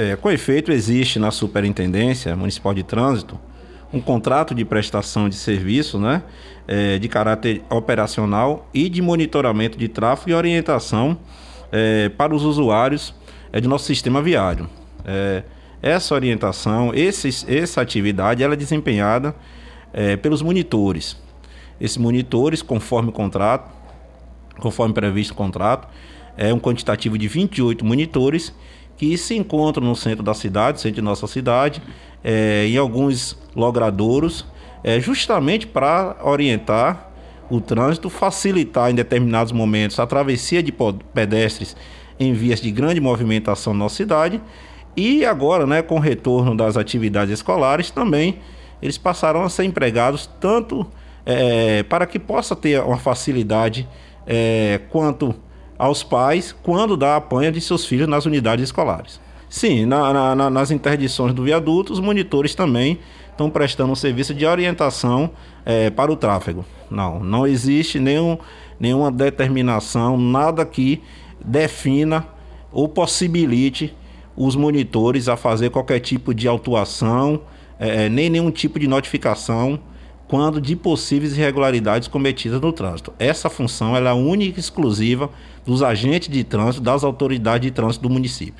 É, com efeito, existe na Superintendência Municipal de Trânsito um contrato de prestação de serviço né, é, de caráter operacional e de monitoramento de tráfego e orientação é, para os usuários é, de nosso sistema viário. É, essa orientação, esses, essa atividade, ela é desempenhada é, pelos monitores. Esses monitores, conforme o contrato, conforme previsto o contrato, é um quantitativo de 28 monitores que se encontram no centro da cidade, centro de nossa cidade, é, em alguns logradouros, é, justamente para orientar o trânsito, facilitar em determinados momentos a travessia de pedestres em vias de grande movimentação na nossa cidade. E agora, né, com o retorno das atividades escolares, também eles passaram a ser empregados tanto é, para que possa ter uma facilidade é, quanto aos pais quando dá a panha de seus filhos nas unidades escolares. Sim, na, na, nas interdições do viaduto, os monitores também estão prestando um serviço de orientação é, para o tráfego. Não, não existe nenhum, nenhuma determinação, nada que defina ou possibilite os monitores a fazer qualquer tipo de autuação, é, nem nenhum tipo de notificação quando de possíveis irregularidades cometidas no trânsito. Essa função é única e exclusiva dos agentes de trânsito, das autoridades de trânsito do município.